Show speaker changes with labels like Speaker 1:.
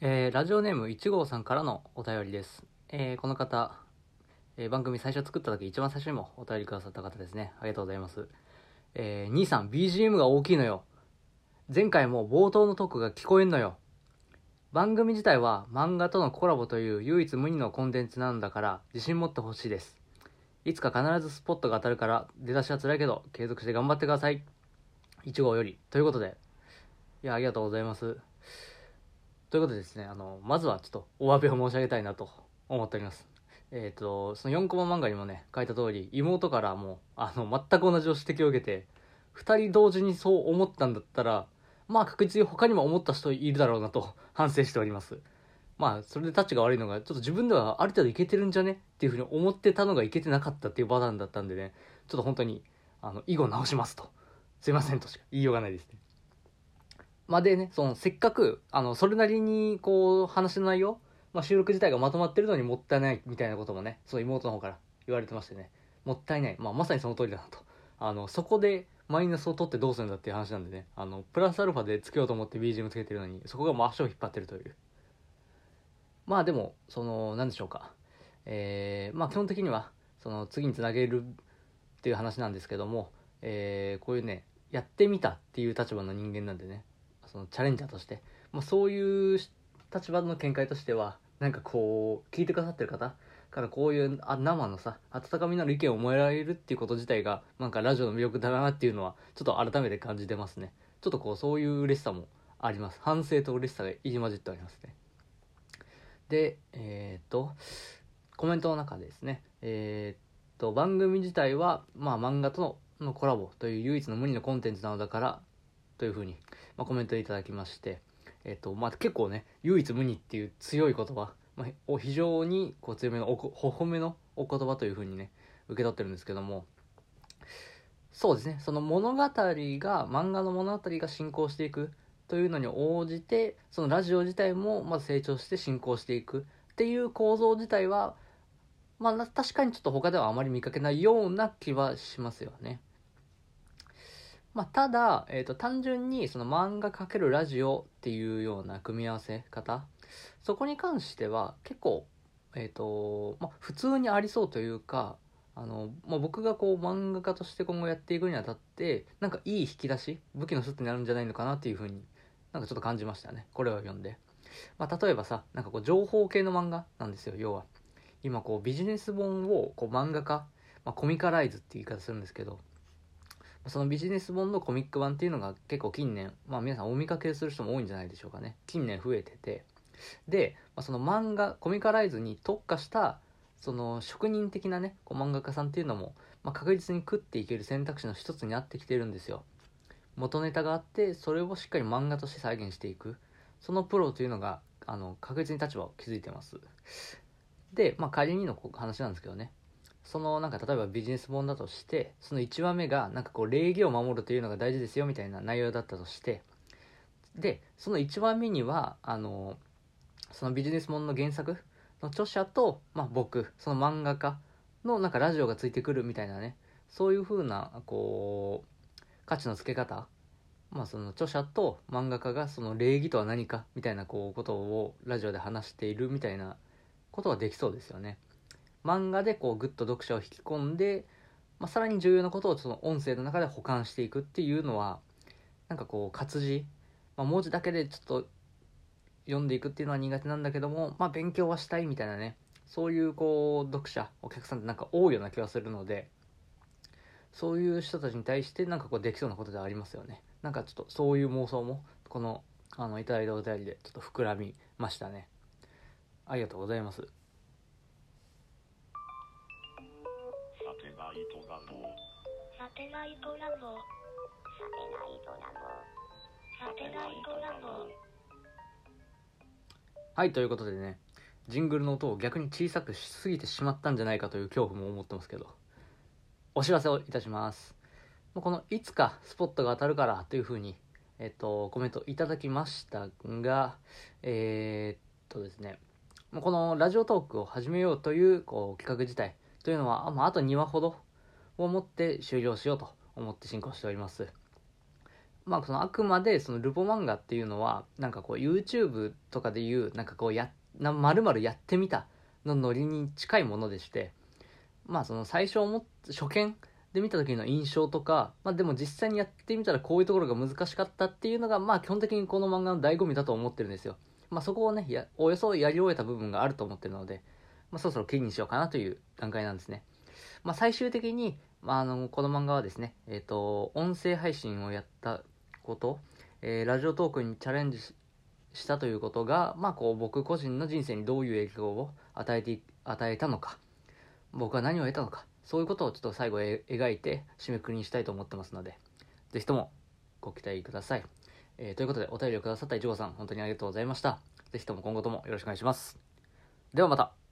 Speaker 1: えーラジオネーム1号さんからのお便りです。えーこの方、えー番組最初作った時一番最初にもお便りくださった方ですね。ありがとうございます。えー兄さん、BGM が大きいのよ。前回も冒頭のトークが聞こえんのよ。番組自体は漫画とのコラボという唯一無二のコンテンツなんだから自信持ってほしいです。いつか必ずスポットが当たるから出だしは辛いけど継続して頑張ってください。1号より。ということで、いや、ありがとうございます。ということでですね、あの、まずはちょっとお詫びを申し上げたいなと思っております。えっ、と、その4コマ漫画にもね、書いた通り、妹からも、あの、全く同じ指摘を受けて、2人同時にそう思ったんだったら、まあ確実に他にも思った人いるだろうなと反省しております。まあ、それでタッチが悪いのが、ちょっと自分ではある程度いけてるんじゃね？っていうふうに思ってたのがいけてなかったっていうパターンだったんでね、ちょっと本当に、あの、以後直しますと。すいませんとしか言いようがないですね。までね、その、せっかく、あの、それなりに、こう、話の内容、まあ収録自体がまとまってるのにもったいないみたいなこともね、その妹の方から言われてましてね、もったいない。まあまさにその通りだなと。あの、そこでマイナスを取ってどうするんだっていう話なんでね、あの、プラスアルファでつけようと思って BGM つけてるのに、そこがもう足を引っ張ってるという。まあでも、その、なんでしょうか。えー、まあ基本的には、その、次につなげるっていう話なんですけども、えー、こういうね、やってみたっていう立場の人間なんでね、そのチャレンジャーとして、まあ、そういう立場の見解としては、なんかこう、聞いてくださってる方からこういうあ生のさ、温かみのある意見をもらえるっていうこと自体が、なんかラジオの魅力だなっていうのは、ちょっと改めて感じてますね。ちょっとこう、そういう嬉しさもあります。反省と嬉しさが入り混じっておりますね。で、えーっと、コメントの中でですね、えーっと、番組自体は、まあ漫画とののコラボという唯一の無二のコンテンツなのだから、というふうに、まあ、コメントいただきまして、えっと、まあ、結構ね、唯一無二っていう強い言葉、まあ、お非常にこう強めのおこ、ほほめのお言葉というふうにね、受け取ってるんですけども、そうですね、その物語が、漫画の物語が進行していくというのに応じて、そのラジオ自体もまず成長して進行していくっていう構造自体は、まあ、確かにちょっと他ではあまり見かけないような気はしますよね。まあ、ただ、えー、と単純にその漫画×ラジオっていうような組み合わせ方そこに関しては結構、えーとまあ、普通にありそうというかあの、まあ、僕がこう漫画家として今後やっていくにあたってなんかいい引き出し武器の一つになるんじゃないのかなっていうふうになんかちょっと感じましたね。これを読んで、まあ、例えばさなんかこう情報系の漫画なんですよ要は。今こうビジネス本をこう漫画化、まあ、コミカライズっていう言い方するんですけどそのビジネス本のコミック版っていうのが結構近年、まあ皆さんお見かけする人も多いんじゃないでしょうかね。近年増えてて。で、まあ、その漫画、コミカライズに特化した、その職人的なね、こう漫画家さんっていうのも、まあ、確実に食っていける選択肢の一つになってきてるんですよ。元ネタがあって、それをしっかり漫画として再現していく。そのプロというのが、あの、確実に立場を築いてます。で、まあ仮にの話なんですけどね。そのなんか例えばビジネス本だとしてその1話目がなんかこう礼儀を守るというのが大事ですよみたいな内容だったとしてでその1話目にはあのそのビジネス本の原作の著者と、まあ、僕その漫画家のなんかラジオがついてくるみたいなねそういう風なこう価値のつけ方まあその著者と漫画家がその礼儀とは何かみたいなこうことをラジオで話しているみたいなことができそうですよね。漫画でこうグッと読者を引き込んで、まあ、さらに重要なことをその音声の中で保管していくっていうのはなんかこう活字、まあ、文字だけでちょっと読んでいくっていうのは苦手なんだけども、まあ、勉強はしたいみたいなねそういうこう読者お客さんってなんか多いような気がするのでそういう人たちに対してなんかこうできそうなことではありますよね。なんかちょっとそういう妄想もこのあのいただいたお便りでちょっと膨らみましたね。ありがとうございます。
Speaker 2: サテライトラボ
Speaker 3: サテライトラボサテライトラボ
Speaker 1: はい、ということでね、ジングルの音を逆に小さくしすぎてしまったんじゃないかという恐怖も思ってますけど、お知らせをいたします。この、いつかスポットが当たるからというふうに、えっと、コメントいただきましたが、えーっとですね、もうこのラジオトークを始めようというこう企画自体というのは、ま、あと2話ほどをもって終了しようと思って進行しております。まあそのあくまでそのルポ漫画っていうのはなんかこう YouTube とかでいうなんかこうやな丸々やってみたのノリに近いものでしてまあその最初思っ初見で見た時の印象とか、まあでも実際にやってみたらこういうところが難しかったっていうのがまあ基本的にこの漫画の醍醐味だと思ってるんですよ。まあそこをね、やおよそやり終えた部分があると思ってるので、まあそろそろ記にしようかなという段階なんですね。まあ最終的に、まああの、この漫画はですね、えっ、と、音声配信をやったこと、えーラジオトークにチャレンジしたということが、まあこう僕個人の人生にどういう影響を与えて、与えたのか、僕は何を得たのか、そういうことをちょっと最後え描いて締めくくりにしたいと思ってますので、ぜひともご期待ください。えーということで、お便りをくださったいちごさん、本当にありがとうございました。ぜひとも今後ともよろしくお願いします。ではまた。